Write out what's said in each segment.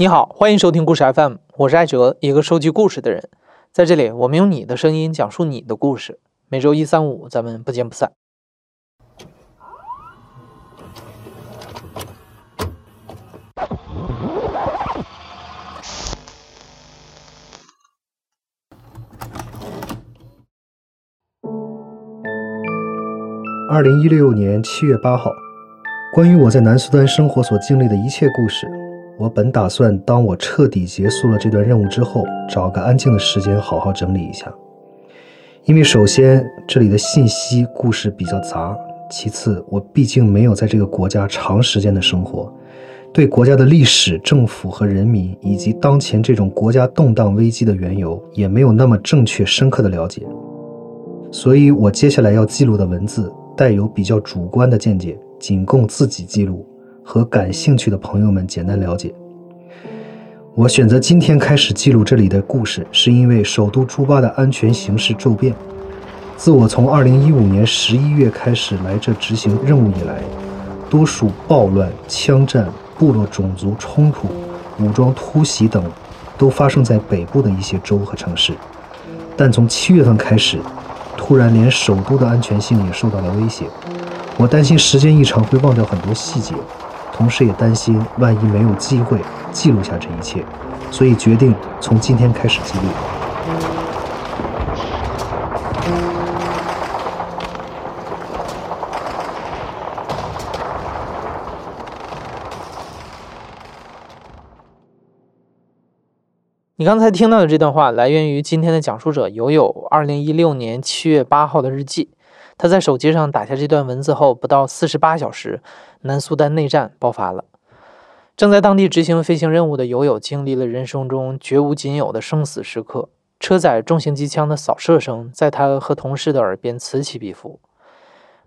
你好，欢迎收听故事 FM，我是艾哲，一个收集故事的人。在这里，我们用你的声音讲述你的故事。每周一、三、五，咱们不见不散。二零一六年七月八号，关于我在南苏丹生活所经历的一切故事，我本打算当我彻底结束了这段任务之后，找个安静的时间好好整理一下。因为首先这里的信息故事比较杂，其次我毕竟没有在这个国家长时间的生活，对国家的历史、政府和人民，以及当前这种国家动荡危机的缘由，也没有那么正确深刻的了解。所以，我接下来要记录的文字。带有比较主观的见解，仅供自己记录和感兴趣的朋友们简单了解。我选择今天开始记录这里的故事，是因为首都朱巴的安全形势骤变。自我从2015年11月开始来这执行任务以来，多数暴乱、枪战、部落种族冲突、武装突袭等，都发生在北部的一些州和城市。但从七月份开始，突然，连首都的安全性也受到了威胁。我担心时间一长会忘掉很多细节，同时也担心万一没有机会记录下这一切，所以决定从今天开始记录。你刚才听到的这段话，来源于今天的讲述者友友二零一六年七月八号的日记。他在手机上打下这段文字后，不到四十八小时，南苏丹内战爆发了。正在当地执行飞行任务的友友，经历了人生中绝无仅有的生死时刻。车载重型机枪的扫射声，在他和同事的耳边此起彼伏。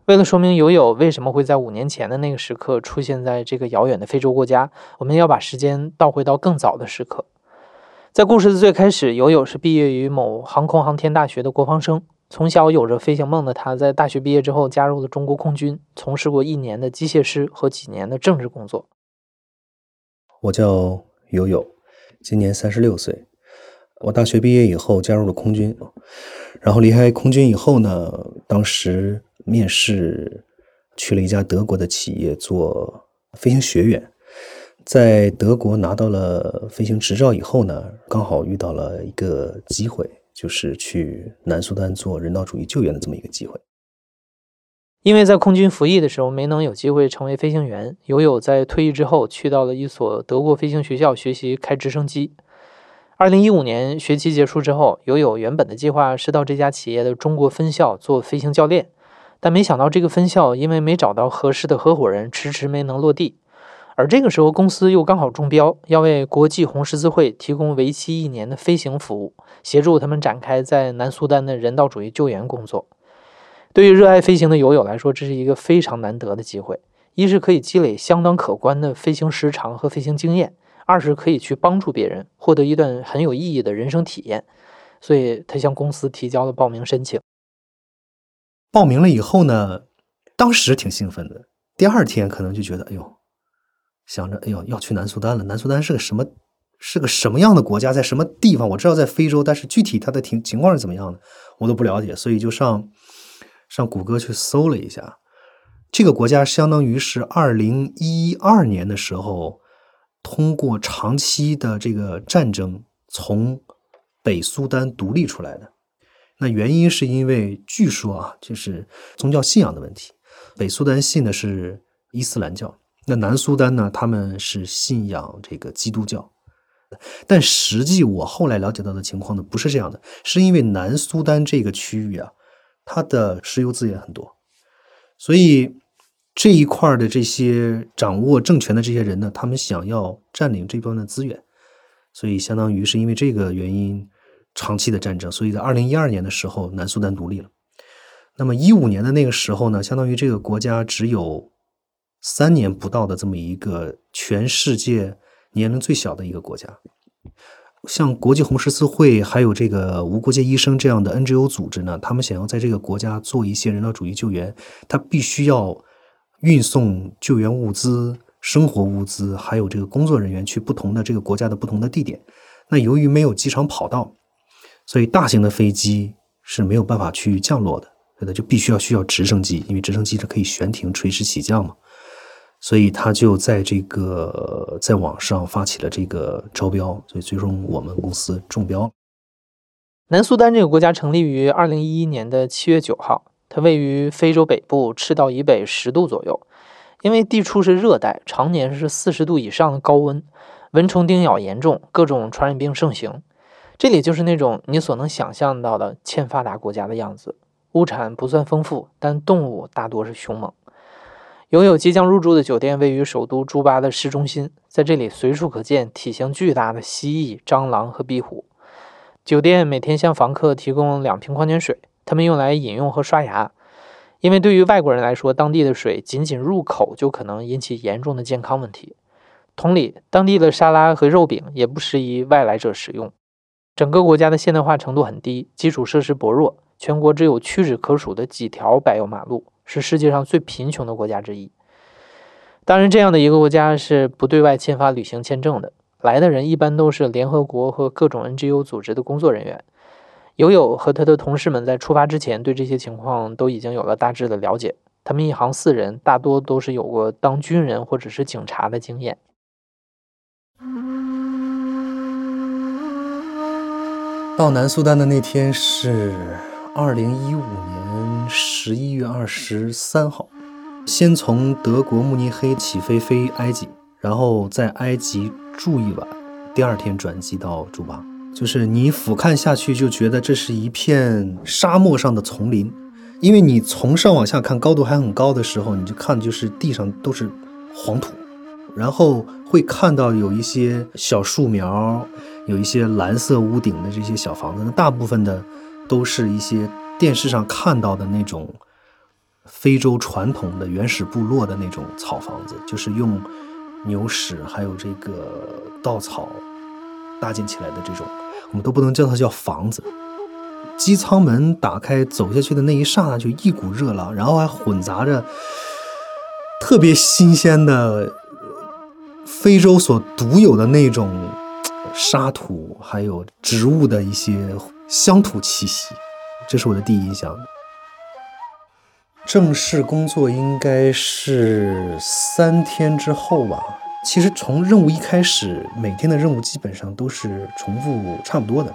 为了说明友友为什么会在五年前的那个时刻出现在这个遥远的非洲国家，我们要把时间倒回到更早的时刻。在故事的最开始，友友是毕业于某航空航天大学的国防生。从小有着飞行梦的他，在大学毕业之后加入了中国空军，从事过一年的机械师和几年的政治工作。我叫友友，今年三十六岁。我大学毕业以后加入了空军，然后离开空军以后呢，当时面试去了一家德国的企业做飞行学员。在德国拿到了飞行执照以后呢，刚好遇到了一个机会，就是去南苏丹做人道主义救援的这么一个机会。因为在空军服役的时候没能有机会成为飞行员，友友在退役之后去到了一所德国飞行学校学习开直升机。二零一五年学期结束之后，友友原本的计划是到这家企业的中国分校做飞行教练，但没想到这个分校因为没找到合适的合伙人，迟迟没能落地。而这个时候，公司又刚好中标，要为国际红十字会提供为期一年的飞行服务，协助他们展开在南苏丹的人道主义救援工作。对于热爱飞行的友友来说，这是一个非常难得的机会：一是可以积累相当可观的飞行时长和飞行经验；二是可以去帮助别人，获得一段很有意义的人生体验。所以他向公司提交了报名申请。报名了以后呢，当时挺兴奋的，第二天可能就觉得，哎呦。想着，哎呦，要去南苏丹了。南苏丹是个什么？是个什么样的国家？在什么地方？我知道在非洲，但是具体它的情情况是怎么样的，我都不了解。所以就上上谷歌去搜了一下，这个国家相当于是二零一二年的时候，通过长期的这个战争从北苏丹独立出来的。那原因是因为据说啊，就是宗教信仰的问题。北苏丹信的是伊斯兰教。那南苏丹呢？他们是信仰这个基督教，但实际我后来了解到的情况呢，不是这样的。是因为南苏丹这个区域啊，它的石油资源很多，所以这一块的这些掌握政权的这些人呢，他们想要占领这部分的资源，所以相当于是因为这个原因，长期的战争。所以在二零一二年的时候，南苏丹独立了。那么一五年的那个时候呢，相当于这个国家只有。三年不到的这么一个全世界年龄最小的一个国家，像国际红十字会还有这个无国界医生这样的 NGO 组织呢，他们想要在这个国家做一些人道主义救援，他必须要运送救援物资，生活物资，还有这个工作人员去不同的这个国家的不同的地点。那由于没有机场跑道，所以大型的飞机是没有办法去降落的，所以就必须要需要直升机，因为直升机是可以悬停、垂直起降嘛。所以他就在这个在网上发起了这个招标，所以最终我们公司中标了。南苏丹这个国家成立于二零一一年的七月九号，它位于非洲北部赤道以北十度左右。因为地处是热带，常年是四十度以上的高温，蚊虫叮咬严重，各种传染病盛行。这里就是那种你所能想象到的欠发达国家的样子。物产不算丰富，但动物大多是凶猛。拥有即将入住的酒店位于首都朱巴的市中心，在这里随处可见体型巨大的蜥蜴、蟑螂和壁虎。酒店每天向房客提供两瓶矿泉水，他们用来饮用和刷牙。因为对于外国人来说，当地的水仅仅入口就可能引起严重的健康问题。同理，当地的沙拉和肉饼也不适宜外来者食用。整个国家的现代化程度很低，基础设施薄弱，全国只有屈指可数的几条柏油马路，是世界上最贫穷的国家之一。当然，这样的一个国家是不对外签发旅行签证的，来的人一般都是联合国和各种 NGO 组织的工作人员。友友和他的同事们在出发之前对这些情况都已经有了大致的了解。他们一行四人大多都是有过当军人或者是警察的经验。到南苏丹的那天是二零一五年十一月二十三号，先从德国慕尼黑起飞飞埃及，然后在埃及住一晚，第二天转机到朱巴。就是你俯瞰下去，就觉得这是一片沙漠上的丛林，因为你从上往下看，高度还很高的时候，你就看就是地上都是黄土，然后会看到有一些小树苗，有一些蓝色屋顶的这些小房子，那大部分的都是一些电视上看到的那种非洲传统的原始部落的那种草房子，就是用牛屎还有这个稻草。搭建起来的这种，我们都不能叫它叫房子。机舱门打开，走下去的那一刹那，就一股热浪，然后还混杂着特别新鲜的非洲所独有的那种沙土，还有植物的一些乡土气息。这是我的第一印象。正式工作应该是三天之后吧。其实从任务一开始，每天的任务基本上都是重复差不多的，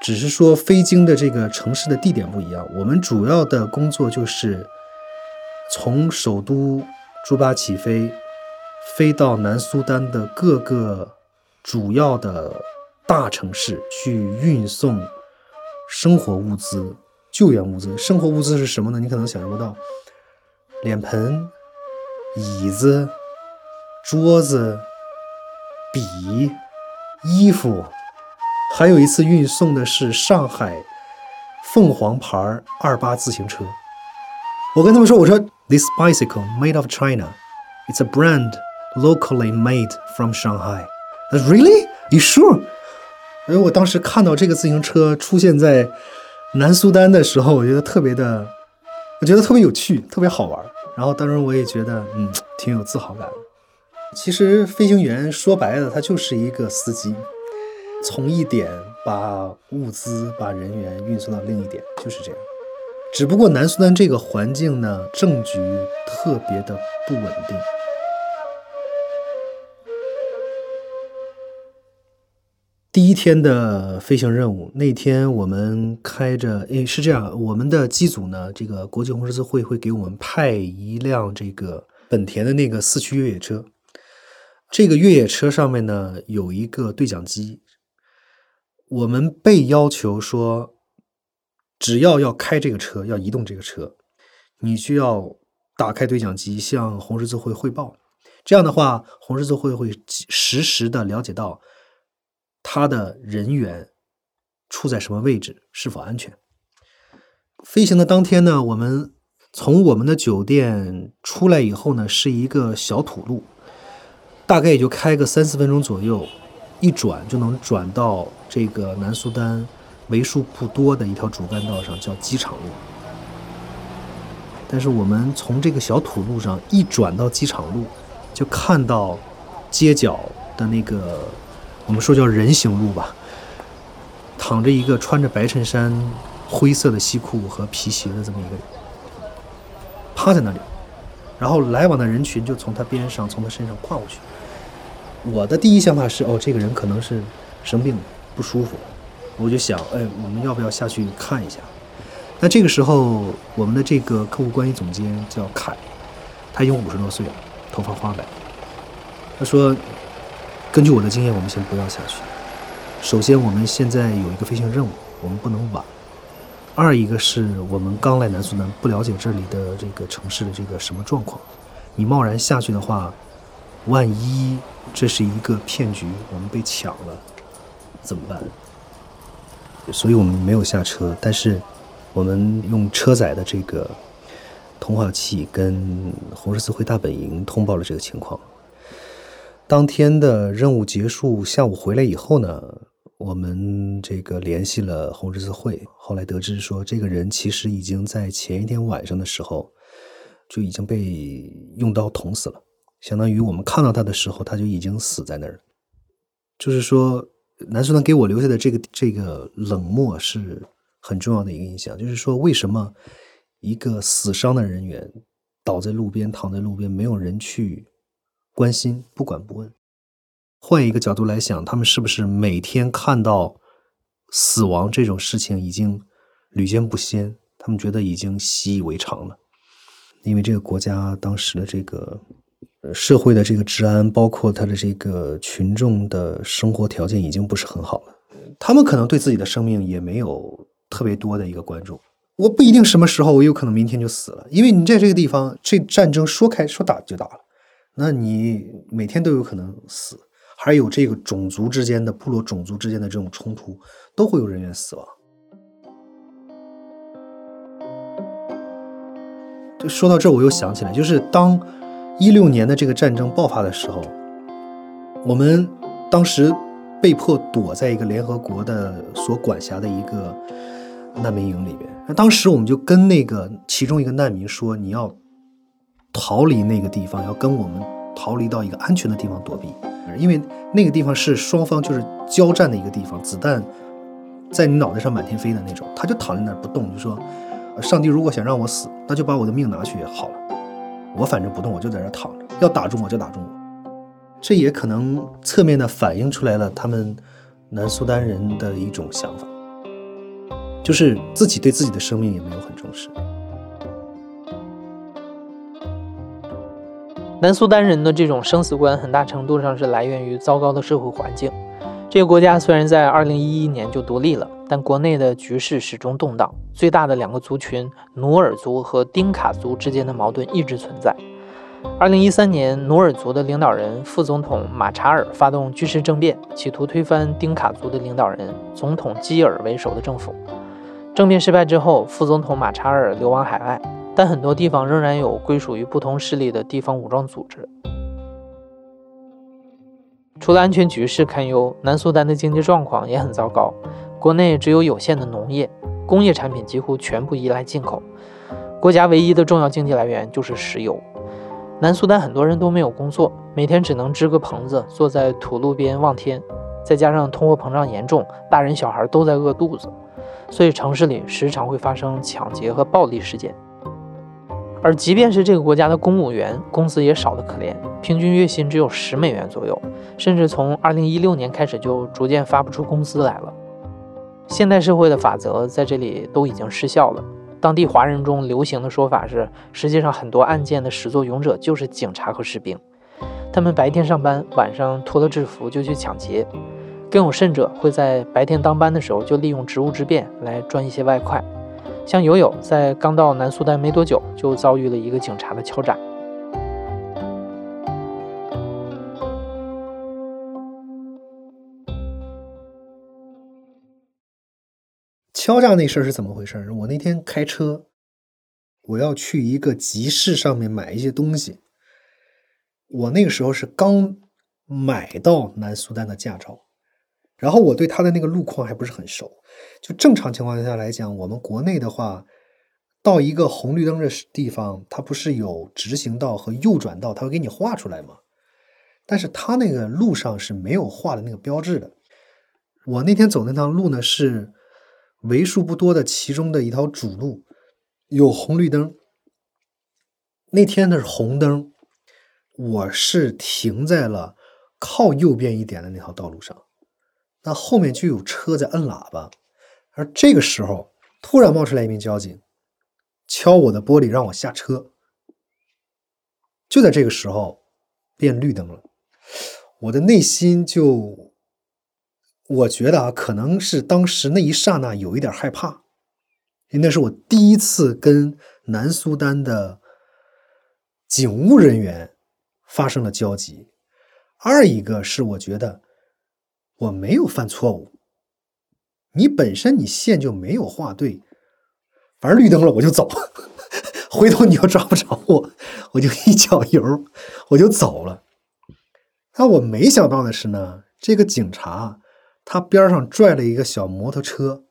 只是说飞经的这个城市的地点不一样。我们主要的工作就是从首都朱巴起飞，飞到南苏丹的各个主要的大城市去运送生活物资、救援物资。生活物资是什么呢？你可能想象不到，脸盆、椅子。桌子、笔、衣服，还有一次运送的是上海凤凰牌二八自行车。我跟他们说：“我说，this bicycle made of China, it's a brand locally made from Shanghai. Really? You sure?” 因为我当时看到这个自行车出现在南苏丹的时候，我觉得特别的，我觉得特别有趣，特别好玩。然后当时我也觉得，嗯，挺有自豪感。其实飞行员说白了，他就是一个司机，从一点把物资、把人员运送到另一点，就是这样。只不过南苏丹这个环境呢，政局特别的不稳定。第一天的飞行任务，那天我们开着，诶，是这样，我们的机组呢，这个国际红十字会会给我们派一辆这个本田的那个四驱越野车。这个越野车上面呢有一个对讲机，我们被要求说，只要要开这个车，要移动这个车，你需要打开对讲机向红十字会汇报。这样的话，红十字会会实时的了解到他的人员处在什么位置，是否安全。飞行的当天呢，我们从我们的酒店出来以后呢，是一个小土路。大概也就开个三四分钟左右，一转就能转到这个南苏丹为数不多的一条主干道上，叫机场路。但是我们从这个小土路上一转到机场路，就看到街角的那个我们说叫人行路吧，躺着一个穿着白衬衫、灰色的西裤和皮鞋的这么一个人，趴在那里，然后来往的人群就从他边上、从他身上跨过去。我的第一想法是，哦，这个人可能是生病了，不舒服，我就想，哎，我们要不要下去看一下？那这个时候，我们的这个客户关系总监叫凯，他已经五十多岁了，头发花白。他说：“根据我的经验，我们先不要下去。首先，我们现在有一个飞行任务，我们不能晚。二一个是我们刚来南苏丹，不了解这里的这个城市的这个什么状况。你贸然下去的话，万一这是一个骗局，我们被抢了，怎么办？所以我们没有下车，但是。”我们用车载的这个通话器跟红十字会大本营通报了这个情况。当天的任务结束，下午回来以后呢，我们这个联系了红十字会，后来得知说，这个人其实已经在前一天晚上的时候就已经被用刀捅死了，相当于我们看到他的时候，他就已经死在那儿。就是说，南苏丹给我留下的这个这个冷漠是。很重要的一个印象，就是说，为什么一个死伤的人员倒在路边、躺在路边，没有人去关心、不管不问？换一个角度来想，他们是不是每天看到死亡这种事情已经屡见不鲜？他们觉得已经习以为常了，因为这个国家当时的这个社会的这个治安，包括他的这个群众的生活条件已经不是很好了。他们可能对自己的生命也没有。特别多的一个关注，我不一定什么时候，我有可能明天就死了，因为你在这个地方，这战争说开说打就打了，那你每天都有可能死，还有这个种族之间的部落种族之间的这种冲突，都会有人员死亡。就说到这，我又想起来，就是当一六年的这个战争爆发的时候，我们当时被迫躲在一个联合国的所管辖的一个。难民营里边，那当时我们就跟那个其中一个难民说：“你要逃离那个地方，要跟我们逃离到一个安全的地方躲避，因为那个地方是双方就是交战的一个地方，子弹在你脑袋上满天飞的那种。”他就躺在那儿不动，就说：“上帝如果想让我死，那就把我的命拿去好了。我反正不动，我就在这躺着，要打中我就打中我。”这也可能侧面的反映出来了他们南苏丹人的一种想法。就是自己对自己的生命也没有很重视。南苏丹人的这种生死观，很大程度上是来源于糟糕的社会环境。这个国家虽然在2011年就独立了，但国内的局势始终动荡。最大的两个族群努尔族和丁卡族之间的矛盾一直存在。2013年，努尔族的领导人副总统马查尔发动军事政变，企图推翻丁卡族的领导人总统基尔为首的政府。政变失败之后，副总统马查尔流亡海外，但很多地方仍然有归属于不同势力的地方武装组织。除了安全局势堪忧，南苏丹的经济状况也很糟糕。国内只有有限的农业，工业产品几乎全部依赖进口。国家唯一的重要经济来源就是石油。南苏丹很多人都没有工作，每天只能支个棚子，坐在土路边望天。再加上通货膨胀严重，大人小孩都在饿肚子。所以城市里时常会发生抢劫和暴力事件，而即便是这个国家的公务员，工资也少得可怜，平均月薪只有十美元左右，甚至从二零一六年开始就逐渐发不出工资来了。现代社会的法则在这里都已经失效了。当地华人中流行的说法是，实际上很多案件的始作俑者就是警察和士兵，他们白天上班，晚上脱了制服就去抢劫。更有甚者，会在白天当班的时候就利用职务之便来赚一些外快。像友友在刚到南苏丹没多久，就遭遇了一个警察的敲诈。敲诈那事儿是怎么回事？我那天开车，我要去一个集市上面买一些东西。我那个时候是刚买到南苏丹的驾照。然后我对它的那个路况还不是很熟，就正常情况下来讲，我们国内的话，到一个红绿灯的地方，它不是有直行道和右转道，它会给你画出来吗？但是他那个路上是没有画的那个标志的。我那天走那趟路呢，是为数不多的其中的一条主路，有红绿灯。那天的是红灯，我是停在了靠右边一点的那条道路上，那后面就有车在摁喇叭，而这个时候突然冒出来一名交警，敲我的玻璃让我下车。就在这个时候，变绿灯了。我的内心就，我觉得啊，可能是当时那一刹那有一点害怕，因为那是我第一次跟南苏丹的警务人员发生了交集。二一个是我觉得我没有犯错误，你本身你线就没有画对，反正绿灯了我就走，回头你又抓不着我，我就一脚油我就走了。但我没想到的是呢，这个警察他边上拽了一个小摩托车，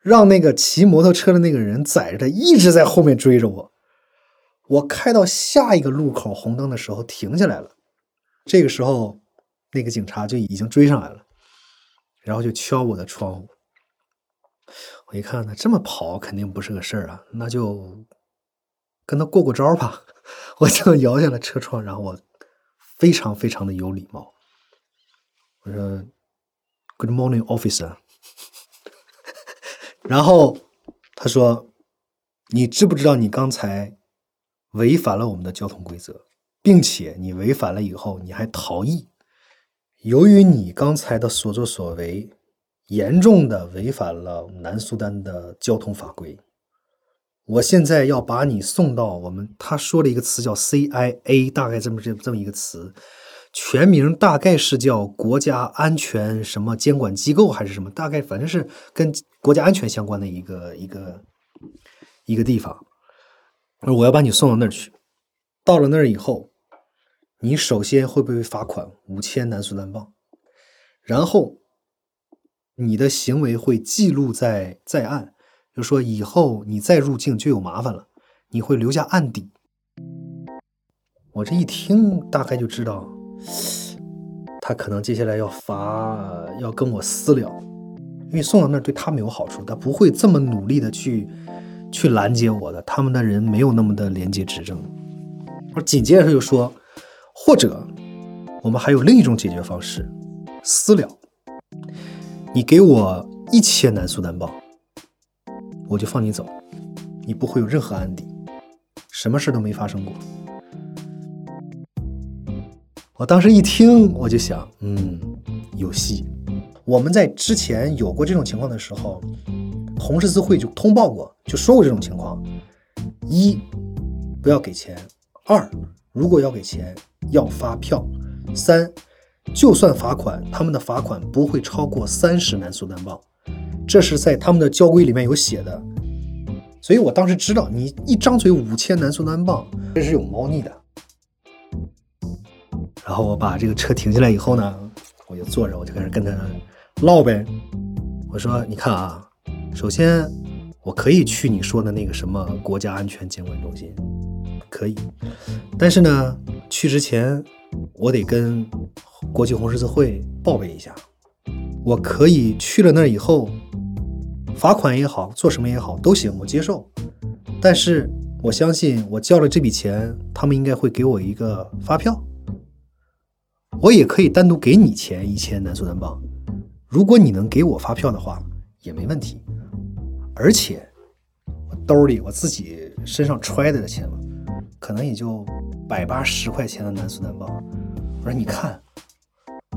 让那个骑摩托车的那个人载着他一直在后面追着我。我开到下一个路口红灯的时候停下来了，这个时候那个警察就已经追上来了，然后就敲我的窗户。我一看他这么跑肯定不是个事儿啊，那就跟他过过招吧。我就摇下了车窗，然后我。非常非常的有礼貌，我说 “Good morning, officer。”然后他说：“你知不知道你刚才违反了我们的交通规则，并且你违反了以后你还逃逸？由于你刚才的所作所为，严重的违反了南苏丹的交通法规。”我现在要把你送到我们，他说了一个词叫 CIA，大概这么这这么一个词，全名大概是叫国家安全什么监管机构还是什么，大概反正是跟国家安全相关的一个一个一个地方。我要把你送到那儿去，到了那儿以后，你首先会被罚款五千南苏丹镑，然后你的行为会记录在在案。就说以后你再入境就有麻烦了，你会留下案底。我这一听，大概就知道，他可能接下来要罚，要跟我私了，因为送到那儿对他没有好处，他不会这么努力的去去拦截我的，他们的人没有那么的廉洁执政。我紧接着他就说，或者我们还有另一种解决方式，私了，你给我一千南苏丹镑。我就放你走，你不会有任何案底，什么事都没发生过。我当时一听，我就想，嗯，有戏。我们在之前有过这种情况的时候，红十字会就通报过，就说过这种情况：一，不要给钱；二，如果要给钱，要发票；三，就算罚款，他们的罚款不会超过三十南苏丹镑。这是在他们的交规里面有写的，所以我当时知道，你一张嘴五千南苏丹镑，这是有猫腻的。然后我把这个车停下来以后呢，我就坐着，我就开始跟他唠呗。我说：“你看啊，首先我可以去你说的那个什么国家安全监管中心，可以，但是呢，去之前我得跟国际红十字会报备一下。我可以去了那儿以后。”罚款也好，做什么也好都行，我接受。但是我相信，我交了这笔钱，他们应该会给我一个发票。我也可以单独给你钱一千南苏丹镑，如果你能给我发票的话，也没问题。而且我兜里我自己身上揣着的钱嘛，可能也就百八十块钱的南苏丹镑。我说你看，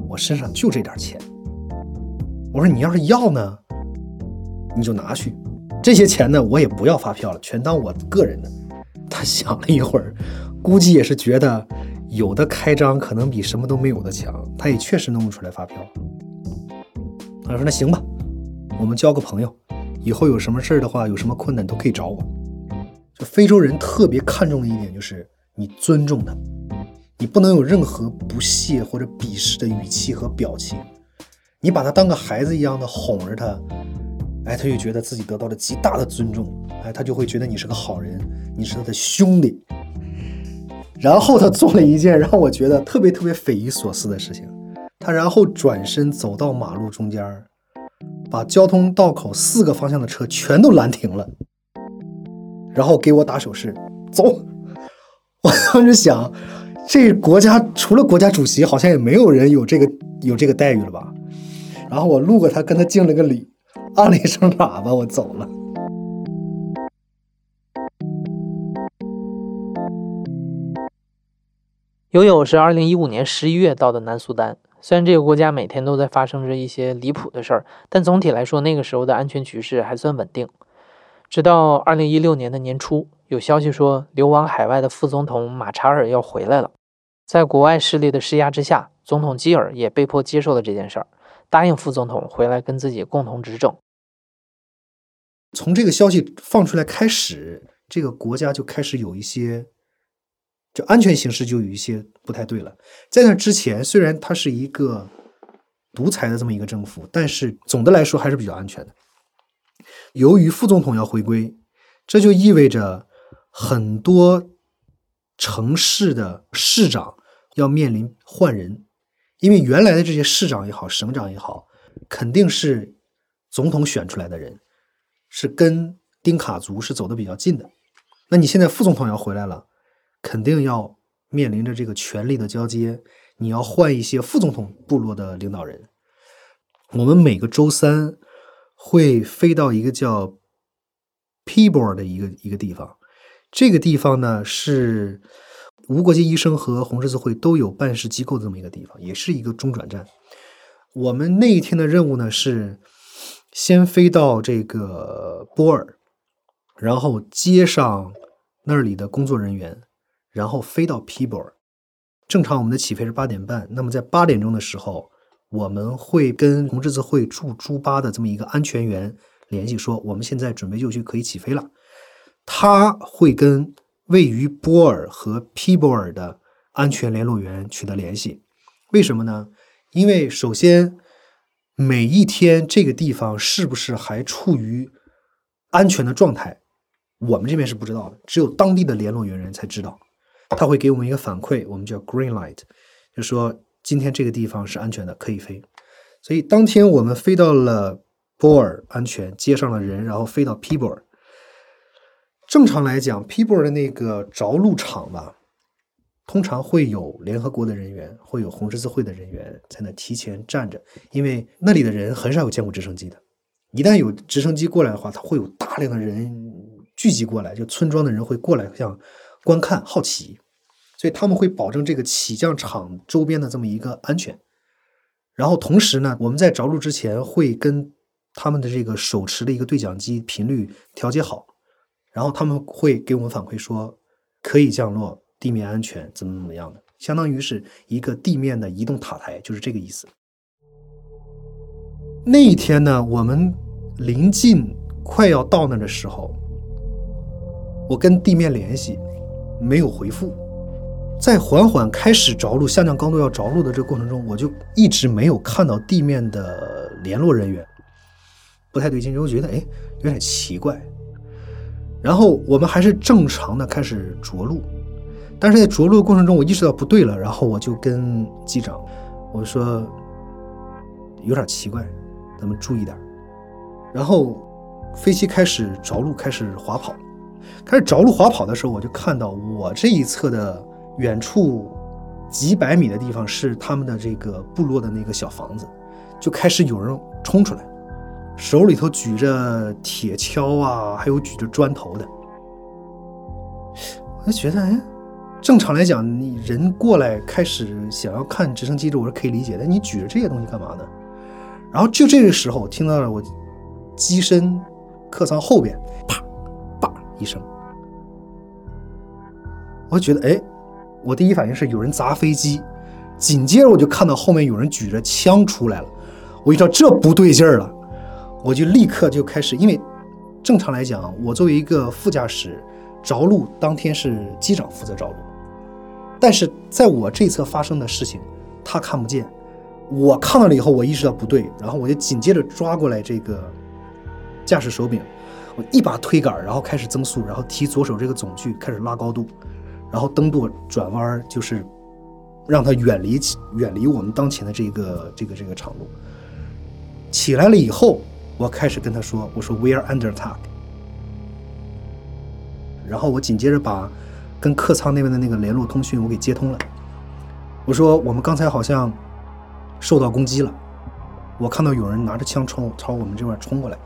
我身上就这点钱。我说你要是要呢？你就拿去，这些钱呢，我也不要发票了，全当我个人的。他想了一会儿，估计也是觉得有的开张可能比什么都没有的强，他也确实弄不出来发票。他说：“那行吧，我们交个朋友，以后有什么事儿的话，有什么困难都可以找我。”就非洲人特别看重的一点就是你尊重他，你不能有任何不屑或者鄙视的语气和表情，你把他当个孩子一样的哄着他。哎，他就觉得自己得到了极大的尊重，哎，他就会觉得你是个好人，你是他的兄弟。然后他做了一件让我觉得特别特别匪夷所思的事情，他然后转身走到马路中间，把交通道口四个方向的车全都拦停了，然后给我打手势，走。我当时想，这国家除了国家主席，好像也没有人有这个有这个待遇了吧？然后我路过他，跟他敬了个礼，按了一声喇叭，我走了。友友是二零一五年十一月到的南苏丹。虽然这个国家每天都在发生着一些离谱的事儿，但总体来说，那个时候的安全局势还算稳定。直到二零一六年的年初，有消息说流亡海外的副总统马查尔要回来了。在国外势力的施压之下，总统基尔也被迫接受了这件事儿，答应副总统回来跟自己共同执政。从这个消息放出来开始，这个国家就开始有一些。就安全形势就有一些不太对了。在那之前，虽然它是一个独裁的这么一个政府，但是总的来说还是比较安全的。由于副总统要回归，这就意味着很多城市的市长要面临换人，因为原来的这些市长也好，省长也好，肯定是总统选出来的人，是跟丁卡族是走的比较近的。那你现在副总统要回来了。肯定要面临着这个权力的交接，你要换一些副总统部落的领导人。我们每个周三会飞到一个叫 Pebor 的一个一个地方，这个地方呢是无国界医生和红十字会都有办事机构的这么一个地方，也是一个中转站。我们那一天的任务呢是先飞到这个波尔，然后接上那里的工作人员。然后飞到 p 波尔，正常我们的起飞是八点半。那么在八点钟的时候，我们会跟红十字会驻朱巴的这么一个安全员联系，说我们现在准备就绪，可以起飞了。他会跟位于波尔和皮波尔的安全联络员取得联系。为什么呢？因为首先每一天这个地方是不是还处于安全的状态，我们这边是不知道的，只有当地的联络员人才知道。他会给我们一个反馈，我们叫 green light，就说今天这个地方是安全的，可以飞。所以当天我们飞到了波尔，安全接上了人，然后飞到皮波尔。正常来讲皮波尔的那个着陆场吧，通常会有联合国的人员，会有红十字会的人员在那提前站着，因为那里的人很少有见过直升机的。一旦有直升机过来的话，他会有大量的人聚集过来，就村庄的人会过来，像。观看好奇，所以他们会保证这个起降场周边的这么一个安全。然后同时呢，我们在着陆之前会跟他们的这个手持的一个对讲机频率调节好，然后他们会给我们反馈说可以降落，地面安全怎么怎么样的，相当于是一个地面的移动塔台，就是这个意思。那一天呢，我们临近快要到那的时候，我跟地面联系。没有回复，在缓缓开始着陆、下降高度要着陆的这个过程中，我就一直没有看到地面的联络人员，不太对劲，就觉得哎有点奇怪。然后我们还是正常的开始着陆，但是在着陆的过程中，我意识到不对了，然后我就跟机长我说有点奇怪，咱们注意点。然后飞机开始着陆，开始滑跑。开始着陆滑跑的时候，我就看到我这一侧的远处几百米的地方是他们的这个部落的那个小房子，就开始有人冲出来，手里头举着铁锹啊，还有举着砖头的。我就觉得，哎，正常来讲，你人过来开始想要看直升机，这我是可以理解的。你举着这些东西干嘛呢？然后就这个时候，听到了我机身客舱后边啪啪一声。我就觉得，哎，我第一反应是有人砸飞机，紧接着我就看到后面有人举着枪出来了，我一知道这不对劲儿了，我就立刻就开始，因为正常来讲，我作为一个副驾驶，着陆当天是机长负责着陆，但是在我这侧发生的事情，他看不见，我看到了以后，我意识到不对，然后我就紧接着抓过来这个驾驶手柄，我一把推杆，然后开始增速，然后提左手这个总距开始拉高度。然后蹬舵转弯，就是让它远离远离我们当前的这个这个这个长路。起来了以后，我开始跟他说：“我说 We are under attack。”然后我紧接着把跟客舱那边的那个联络通讯我给接通了。我说：“我们刚才好像受到攻击了，我看到有人拿着枪冲朝我们这边冲过来。”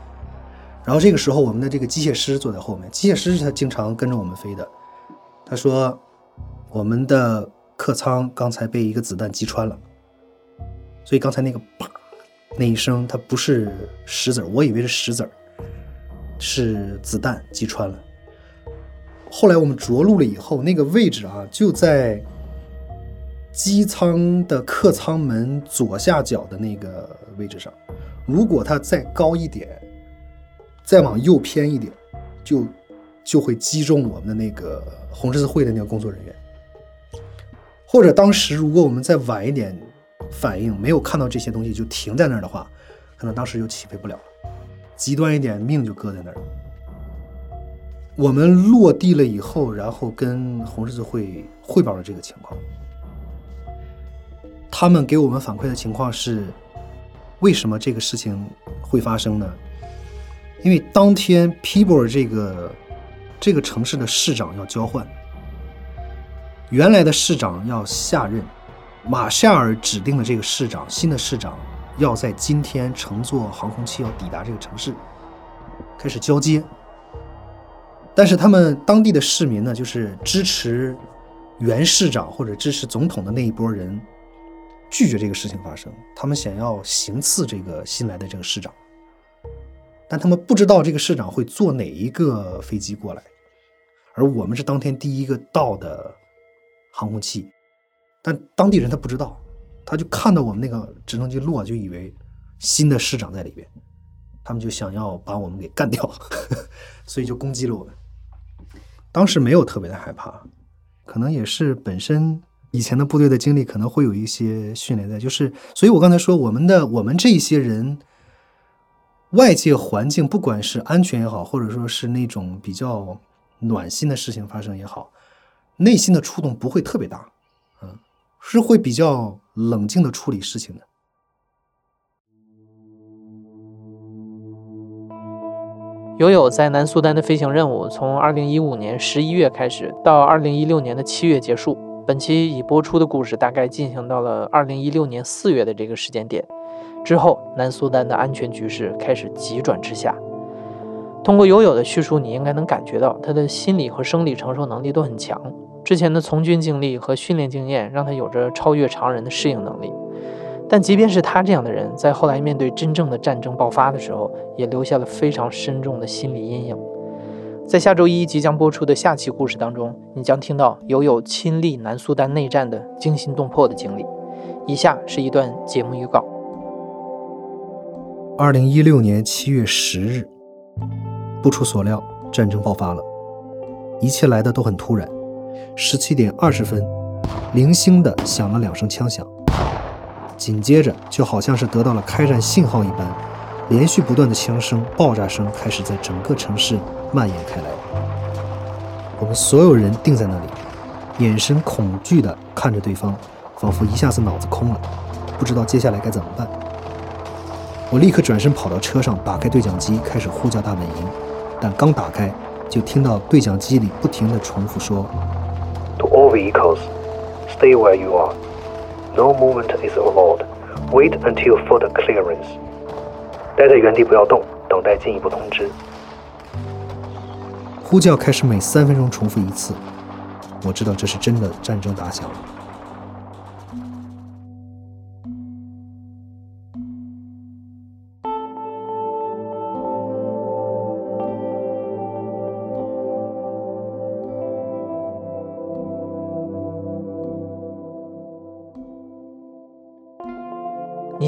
然后这个时候，我们的这个机械师坐在后面，机械师是他经常跟着我们飞的。他说：“我们的客舱刚才被一个子弹击穿了，所以刚才那个啪那一声，它不是石子儿，我以为是石子儿，是子弹击穿了。后来我们着陆了以后，那个位置啊，就在机舱的客舱门左下角的那个位置上。如果它再高一点。”再往右偏一点，就就会击中我们的那个红十字会的那个工作人员。或者当时如果我们再晚一点反应，没有看到这些东西就停在那儿的话，可能当时就起飞不了了。极端一点，命就搁在那儿了。我们落地了以后，然后跟红十字会汇报了这个情况。他们给我们反馈的情况是：为什么这个事情会发生呢？因为当天 People 这个这个城市的市长要交换，原来的市长要下任，马夏尔指定的这个市长，新的市长要在今天乘坐航空器要抵达这个城市，开始交接。但是他们当地的市民呢，就是支持原市长或者支持总统的那一波人，拒绝这个事情发生，他们想要行刺这个新来的这个市长。但他们不知道这个市长会坐哪一个飞机过来，而我们是当天第一个到的航空器，但当地人他不知道，他就看到我们那个直升机落，就以为新的市长在里边，他们就想要把我们给干掉，所以就攻击了我们。当时没有特别的害怕，可能也是本身以前的部队的经历，可能会有一些训练在，就是所以我刚才说我们的我们这些人。外界环境，不管是安全也好，或者说是那种比较暖心的事情发生也好，内心的触动不会特别大，嗯，是会比较冷静的处理事情的。友友在南苏丹的飞行任务从二零一五年十一月开始，到二零一六年的七月结束。本期已播出的故事大概进行到了二零一六年四月的这个时间点。之后，南苏丹的安全局势开始急转直下。通过友友的叙述，你应该能感觉到他的心理和生理承受能力都很强。之前的从军经历和训练经验让他有着超越常人的适应能力。但即便是他这样的人，在后来面对真正的战争爆发的时候，也留下了非常深重的心理阴影。在下周一即将播出的下期故事当中，你将听到友友亲历南苏丹内战的惊心动魄的经历。以下是一段节目预告。二零一六年七月十日，不出所料，战争爆发了。一切来的都很突然。十七点二十分，零星的响了两声枪响，紧接着就好像是得到了开战信号一般，连续不断的枪声、爆炸声开始在整个城市蔓延开来。我们所有人定在那里，眼神恐惧地看着对方，仿佛一下子脑子空了，不知道接下来该怎么办。我立刻转身跑到车上，打开对讲机，开始呼叫大本营。但刚打开，就听到对讲机里不停地重复说：“To all vehicles, stay where you are. No movement is allowed. Wait until further clearance.” 待在原地不要动，等待进一步通知。呼叫开始每三分钟重复一次。我知道这是真的，战争打响了。